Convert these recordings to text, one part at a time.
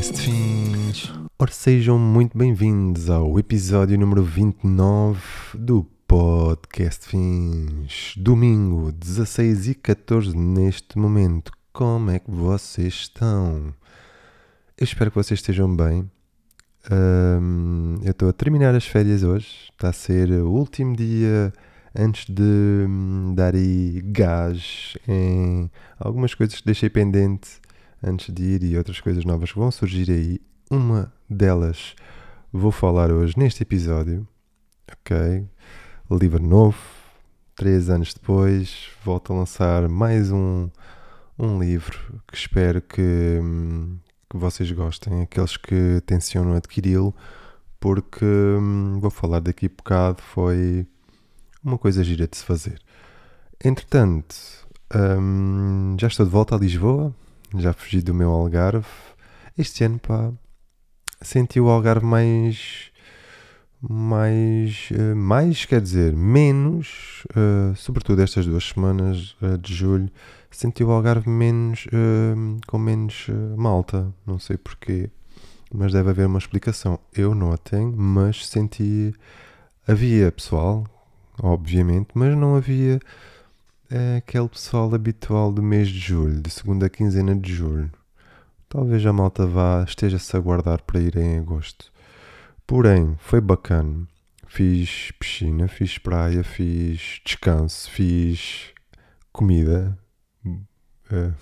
Fins. Ora, sejam muito bem-vindos ao episódio número 29 do Podcast Fins. Domingo, 16 e 14 neste momento. Como é que vocês estão? Eu espero que vocês estejam bem. Ahm, eu estou a terminar as férias hoje. Está a ser o último dia antes de hum, dar gás em algumas coisas que deixei pendente antes de ir e outras coisas novas que vão surgir aí. Uma delas vou falar hoje neste episódio. Ok? Livro novo. Três anos depois, volto a lançar mais um, um livro que espero que, que vocês gostem, aqueles que tencionam adquiri-lo, porque hum, vou falar daqui a bocado. Foi uma coisa gira de se fazer. Entretanto, hum, já estou de volta a Lisboa, já fugi do meu Algarve. Este ano, pá, senti o Algarve mais. Mais, eh, mais quer dizer, menos, eh, sobretudo estas duas semanas eh, de julho, senti o Algarve menos, eh, com menos malta, não sei porquê, mas deve haver uma explicação. Eu não a tenho, mas senti, havia pessoal, obviamente, mas não havia eh, aquele pessoal habitual do mês de julho, de segunda quinzena de julho. Talvez a malta vá, esteja-se a guardar para ir em agosto. Porém, foi bacana. Fiz piscina, fiz praia, fiz descanso, fiz comida. Eh,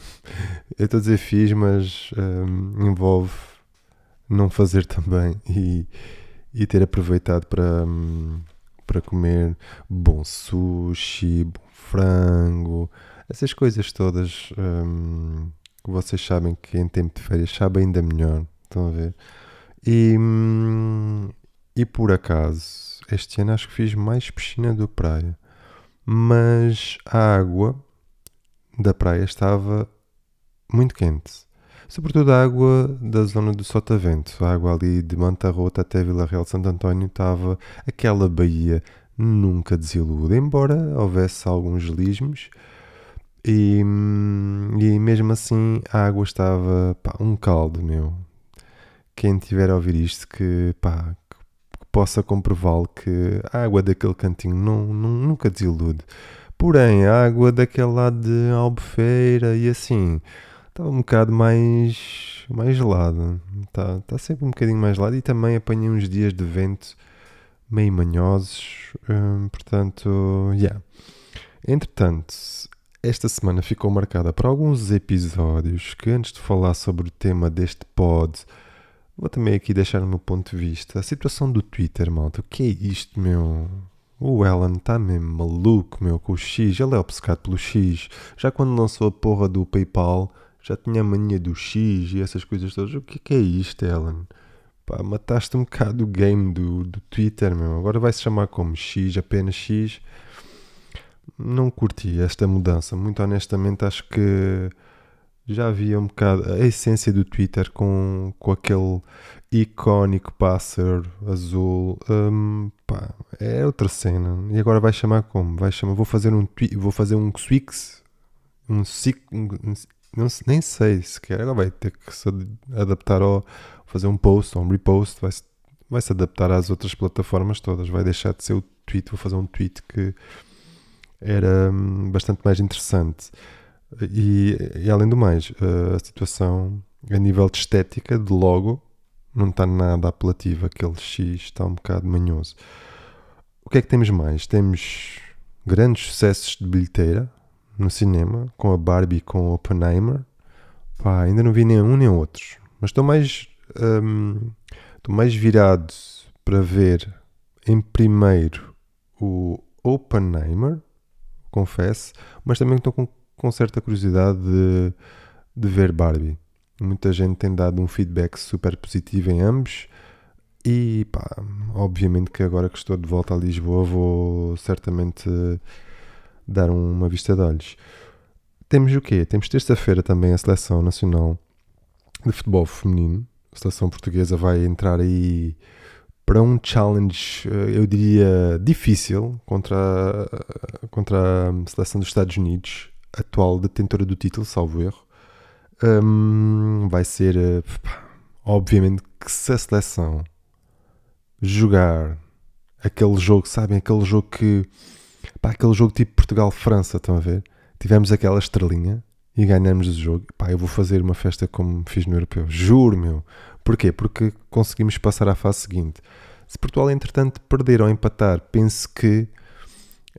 eu estou a dizer fiz, mas eh, envolve não fazer também e, e ter aproveitado para, hum, para comer bom sushi, bom frango, essas coisas todas hum, que vocês sabem que em tempo de férias sabem ainda melhor. Estão a ver? E, hum, e por acaso, este ano acho que fiz mais piscina do que praia. Mas a água da praia estava muito quente. Sobretudo a água da zona do Sotavento. A água ali de Manta Rota até Vila Real de Santo António estava aquela baía nunca desilude. Embora houvesse alguns lismos. E, e mesmo assim a água estava pá, um caldo, meu. Quem tiver a ouvir isto que, pá, que possa comprová-lo que a água daquele cantinho não, não- nunca desilude. Porém, a água daquele lado de Albufeira e assim estava um bocado mais, mais gelada. Está tá sempre um bocadinho mais gelada e também apanhei uns dias de vento meio manhosos. hum, portanto, yeah. Entretanto, esta semana ficou marcada por alguns episódios que, antes de falar sobre o tema deste pod, vou também aqui deixar o meu ponto de vista. A situação do Twitter, malta. O que é isto, meu? O Alan está mesmo maluco, meu, com o X. Ele é obcecado pelo X. Já quando lançou a porra do PayPal, já tinha a mania do X e essas coisas todas. O que é, que é isto, Alan? Pá, mataste um bocado o game do, do Twitter, meu. Agora vai se chamar como X, apenas X. Não curti esta mudança. Muito honestamente, acho que já havia um bocado a essência do Twitter com, com aquele icónico pássaro azul. Hum, pá, é outra cena. E agora vai chamar como? Vai chamar, vou fazer um tweet, vou fazer um Swix, um um, um- não, nem sei sequer. Agora vai ter que se ad- adaptar ao fazer um post ou um repost, vai se, vai se adaptar às outras plataformas todas. Vai deixar de ser o tweet, vou fazer um tweet que era hum, bastante mais interessante. E, e além do mais, eh, a situação a nível de estética, de logo, não está nada apelativo. Aquele X está um bocado manhoso. O que é que temos mais? Temos grandes sucessos de bilheteira no cinema, com a Barbie e com o Oppenheimer. Pá, ainda não vi nem um nem outros. Mas estou mais, hum, estou mais virado para ver em primeiro o Oppenheimer, confesso, mas também estou com, com certa curiosidade de, de ver Barbie. Muita gente tem dado um feedback super positivo em ambos. E pá, obviamente que agora que estou de volta a Lisboa vou certamente dar uma vista de olhos. Temos o quê? Temos terça-feira também a Seleção Nacional de Futebol Feminino. A seleção portuguesa vai entrar aí para um challenge, eh, eu diria, difícil contra, a- contra a seleção dos Estados Unidos, atual detentora do título, salvo erro. Hum, vai ser, eh, obviamente que se a seleção jogar aquele jogo, sabem? Aquele jogo que. Pá, aquele jogo tipo Portugal-França, estão a ver? Tivemos aquela estrelinha e ganhamos o jogo. Pá, eu vou fazer uma festa como fiz no Europeu. Juro, meu. Porquê? Porque conseguimos passar à fase seguinte. Se Portugal, entretanto, perder ou empatar, penso que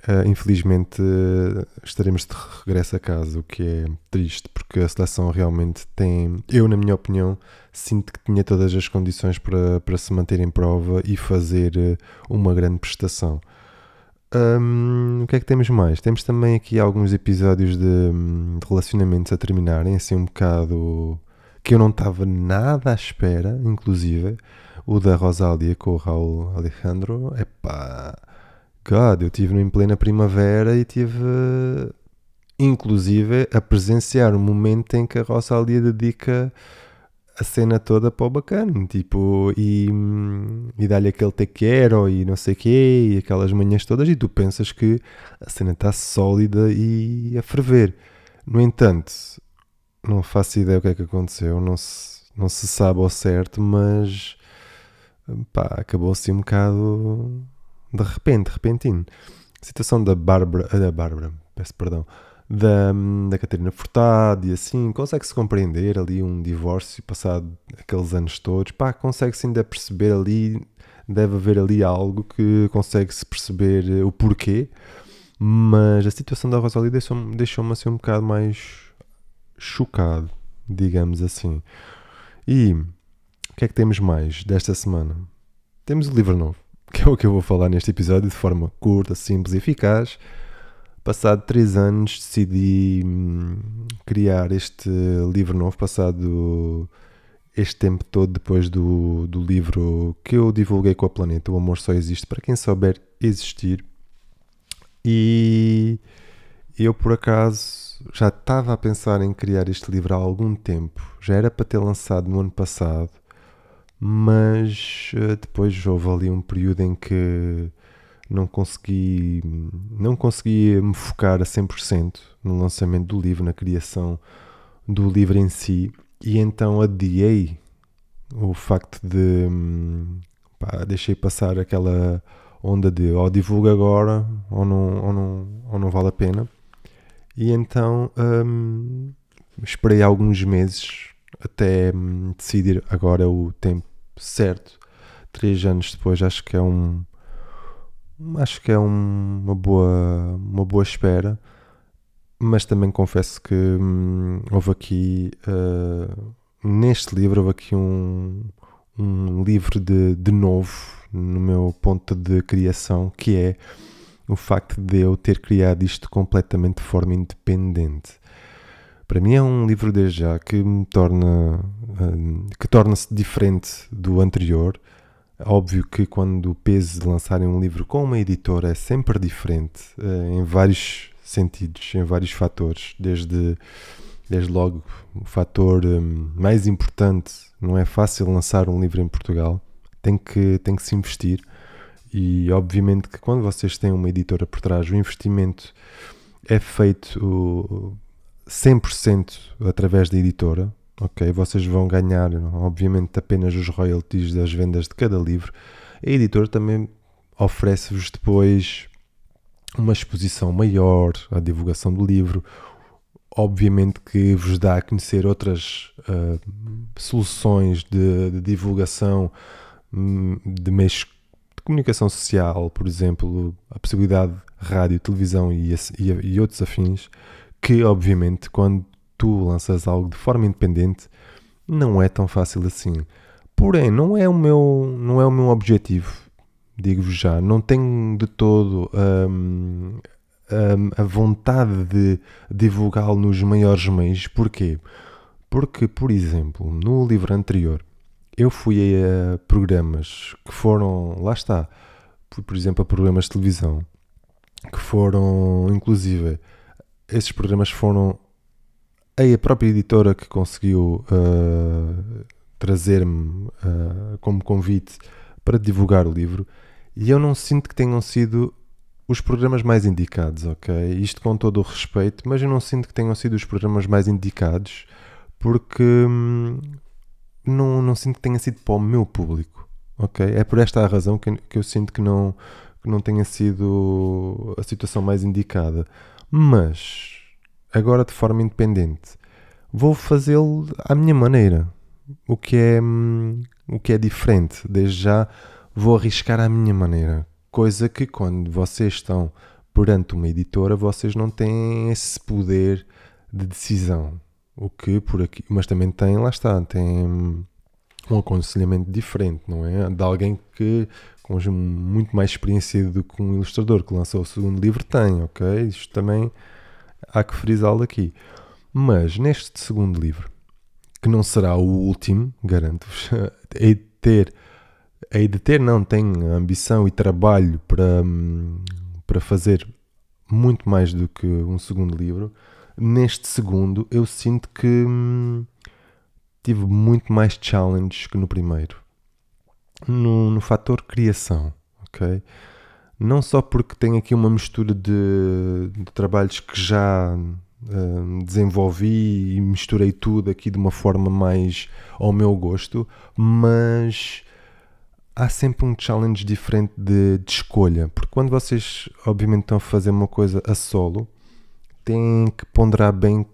Uh, infelizmente uh, estaremos de regresso a casa, o que é triste, porque a seleção realmente tem, eu na minha opinião, sinto que tinha todas as condições para, para se manter em prova e fazer uh, uma grande prestação. Um, o que é que temos mais? Temos também aqui alguns episódios de, de relacionamentos a terminarem, assim um bocado que eu não estava nada à espera, inclusive. O da Rosália com o Raul Alejandro, é pá God, eu estive em plena primavera e tive, inclusive, a presenciar um momento em que a Rosalia dedica a cena toda para o bacana, tipo, e, e dá-lhe aquele te quero e não sei quê, e aquelas manhãs todas, e tu pensas que a cena está sólida e a ferver. No entanto, não faço ideia o que é que aconteceu, não se, não se sabe ao certo, mas pá, acabou assim um bocado de repente, repentino. A situação da Bárbara, da Bárbara, peço perdão, da, da Catarina Furtado e assim, consegue-se compreender ali um divórcio passado aqueles anos todos, pá, consegue-se ainda perceber ali, deve haver ali algo que consegue-se perceber eh, o porquê, mas a situação da Rosalie deixou-me deixou assim um bocado mais chocado, digamos assim. E o que é que temos mais desta semana? Temos o livro novo que é o que eu vou falar neste episódio de forma curta, simples e eficaz. Passado três anos decidi hum, criar este livro novo, passado este tempo todo depois do, do livro que eu divulguei com a Planeta, O Amor Só Existe para quem souber existir. E eu por acaso já estava a pensar em criar este livro há algum tempo, já era para ter lançado no ano passado, mas uh, depois houve ali um período em que não consegui não consegui me focar a 100% no lançamento do livro, na criação do livro em si e então adiei o facto de pá, deixei passar aquela onda de ou divulgo agora ou não, ou não, ou não vale a pena e então hum, esperei alguns meses até hum, decidir agora o tempo certo. Três anos depois acho que é um acho que é um, uma boa uma boa espera mas também confesso que hum, houve aqui uh, neste livro houve aqui um, um livro de, de novo no meu ponto de criação que é o facto de eu ter criado isto completamente de forma independente para mim é um livro desde já que me torna hum, que torna-se diferente do anterior. Óbvio que quando o peso de lançarem um livro com uma editora é sempre diferente eh, em vários sentidos, em vários fatores, desde desde logo o fator hum, mais importante, não é fácil lançar um livro em Portugal, tem que tem que se investir. E obviamente que quando vocês têm uma editora por trás, o investimento é feito 100% através da editora, ok? Vocês vão ganhar, obviamente, apenas os royalties das vendas de cada livro. A editora também oferece-vos depois uma exposição maior, a divulgação do livro, obviamente que vos dá a conhecer outras uh, soluções de, de divulgação hum, de meios de comunicação social, por exemplo, a possibilidade de rádio, televisão e, e, e outros afins que obviamente quando tu lanças algo de forma independente não é tão fácil assim. Porém, não é o meu, não é o meu objetivo, digo-vos já. Não tenho de todo hum, hum, a vontade de divulgá-lo nos maiores meios. Porquê? Porque, por exemplo, no livro anterior, eu fui a programas que foram, lá está, por, por exemplo, a programas de televisão, que foram, inclusive, esses programas foram a própria editora que conseguiu uh, trazer-me uh, como convite para divulgar o livro e eu não sinto que tenham sido os programas mais indicados, ok? Isto com todo o respeito, mas eu não sinto que tenham sido os programas mais indicados porque hum, não, não sinto que tenha sido para o meu público, ok? É por esta razão que, que eu sinto que não, que não tenha sido a situação mais indicada. Mas, agora de forma independente, vou fazê-lo à minha maneira, o que é, hum, o que é diferente. Desde já vou arriscar à minha maneira, coisa que quando vocês estão perante uma editora, vocês não têm esse poder de decisão. O que por aqui, mas também tem, lá está, tem um aconselhamento diferente, não é? De alguém que com muito mais experiência do que um ilustrador que lançou o segundo livro tem, ok? Isto também há que frisá-lo aqui. Mas neste segundo livro, que não será o último, garanto-vos, hei de ter, hei de ter, não, tenho ambição e trabalho para, para fazer muito mais do que um segundo livro neste segundo eu sinto que hum, tive muito mais challenges que no primeiro. No, no fator criação, ok? Não só porque tem aqui uma mistura de, de trabalhos que já hum, desenvolvi e misturei tudo aqui de uma forma mais ao meu gosto, mas há sempre um challenge diferente de, de escolha, porque quando vocês obviamente estão a fazer uma coisa a solo, têm que ponderar bem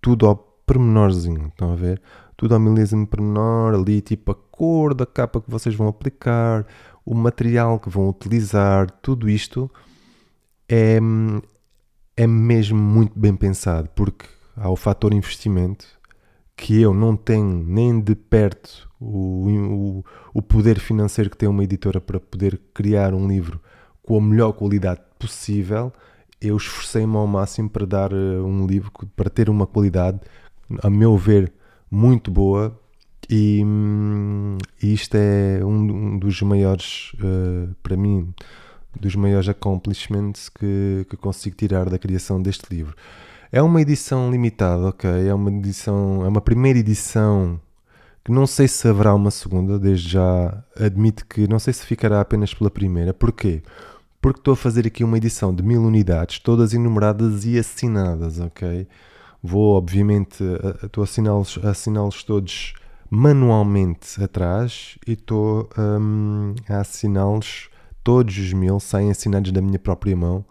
tudo ao pormenorzinho, estão a ver? Tudo ao milésimo pormenor, ali tipo a cor da capa que vocês vão aplicar, o material que vão utilizar, tudo isto é, é mesmo muito bem pensado, porque há o fator investimento que eu não tenho nem de perto o, o, o poder financeiro que tem uma editora para poder criar um livro com a melhor qualidade possível. Eu esforcei-me ao máximo para dar uh, um livro, para ter uma qualidade, a meu ver, muito boa. E, e isto é um, um dos maiores, uh, para mim, dos maiores accomplishments que, que consigo tirar da criação deste livro. É uma edição limitada, ok? É uma edição, é uma primeira edição que não sei se haverá uma segunda, desde já admito que não sei se ficará apenas pela primeira. Porquê? porque estou a fazer aqui uma edição de mil unidades, todas enumeradas e assinadas, ok? Vou, obviamente, estou a assiná-los assiná todos manualmente atrás e estou um, a assiná-los todos os mil, saem assinados da minha própria mão,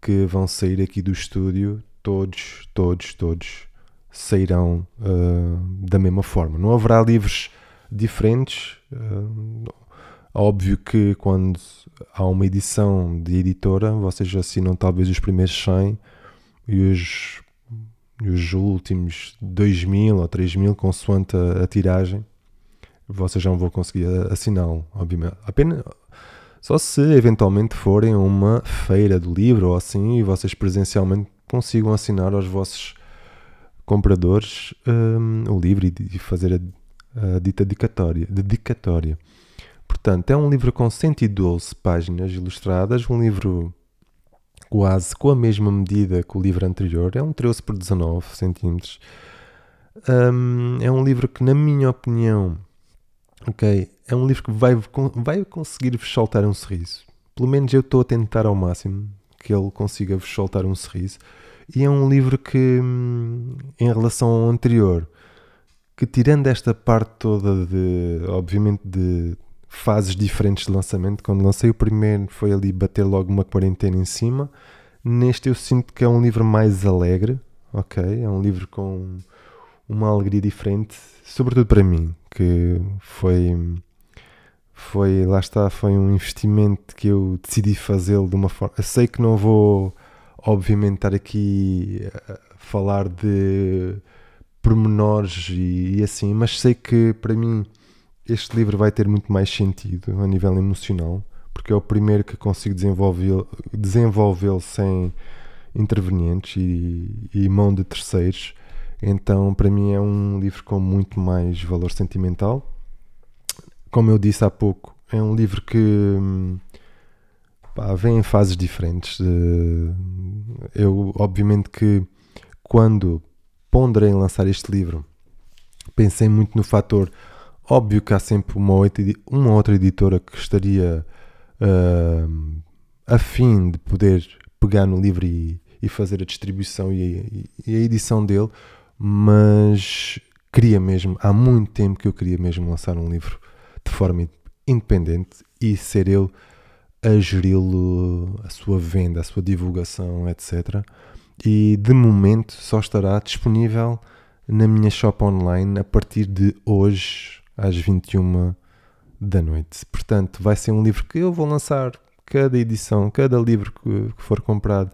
que vão sair aqui do estúdio, todos, todos, todos sairão uh, da mesma forma. Não haverá livros diferentes, uh, Óbvio que quando há uma edição de editora, vocês assinam talvez os primeiros 100 e os, os últimos 2 mil ou 3 mil, consoante a, a tiragem, vocês não vão conseguir assiná-lo, obviamente. Apenas, só se eventualmente forem a uma feira do livro ou assim e vocês presencialmente consigam assinar aos vossos compradores um, o livro e, e fazer a, a dita dedicatória. dedicatória. Portanto, é um livro com 112 páginas ilustradas, um livro quase com a mesma medida que o livro anterior, é um 13 por 19 centímetros. Um, é um livro que, na minha opinião, ok, é um livro que vai, vai conseguir vos soltar um sorriso. Pelo menos eu estou a tentar ao máximo que ele consiga vos soltar um sorriso. E é um livro que, hum, em relação ao anterior, que tirando esta parte toda de, obviamente, de fases diferentes de lançamento. Quando lancei o primeiro, foi ali bater logo uma quarentena em cima. Neste, eu sinto que é um livro mais alegre, ok? É um livro com uma alegria diferente, sobretudo para mim, que foi. Foi, lá está, foi um investimento que eu decidi fazê-lo de uma forma. Eu sei que não vou, obviamente, estar aqui a falar de pormenores e, e assim, mas sei que para mim este livro vai ter muito mais sentido a nível emocional, porque é o primeiro que consigo desenvolvê-lo desenvolvê sem intervenientes e, e mão de terceiros. Então, para mim, é um livro com muito mais valor sentimental. Como eu disse há pouco, é um livro que pá, vem em fases diferentes. Eu, obviamente, que quando ponderei em lançar este livro, pensei muito no fator Óbvio que há sempre uma outra, uma outra editora que estaria uh, afim de poder pegar no livro e, e fazer a distribuição e, e, a edição dele, mas queria mesmo, há muito tempo que eu queria mesmo lançar um livro de forma independente e ser eu a geri-lo, a sua venda, a sua divulgação, etc. E de momento só estará disponível na minha shop online a partir de hoje às 21 da noite. Portanto, vai ser um livro que eu vou lançar cada edição, cada livro que, que for comprado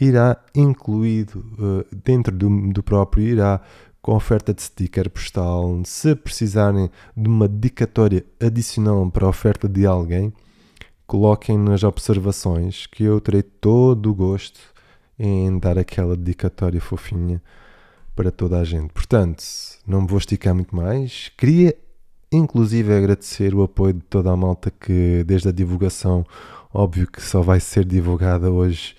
irá incluído uh, dentro do, do próprio, irá com oferta de sticker postal. Se precisarem de uma dedicatória adicional para a oferta de alguém, coloquem nas observações que eu terei todo o gosto em dar aquela dedicatória fofinha para toda a gente. Portanto, não me vou esticar muito mais. Queria inclusive agradecer o apoio de toda a malta que desde a divulgação, óbvio que só vai ser divulgada hoje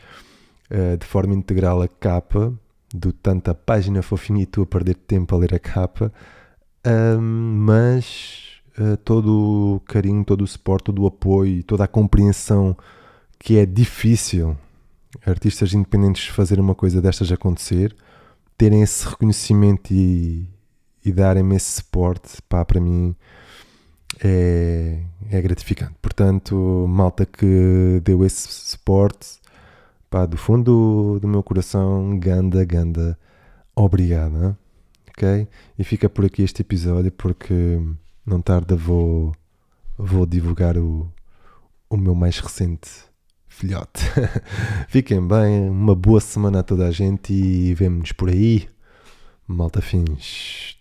uh, de forma integral a capa, do tanto a página fofinha e tu a perder tempo a ler a capa, mas uh, todo o carinho, todo o suporte, todo o apoio, toda a compreensão que é difícil artistas independentes fazerem uma coisa destas acontecer, terem esse reconhecimento e, e darem-me esse suporte, pá, para mim é, é gratificante. Portanto, malta que deu esse suporte, pá, do fundo do meu coração, ganda, ganda, obrigada, ok? E fica por aqui este episódio porque não tarda vou, vou divulgar o, o meu mais recente filhote. Fiquem bem, uma boa semana a toda a gente e vemo-nos por aí. Malta fins.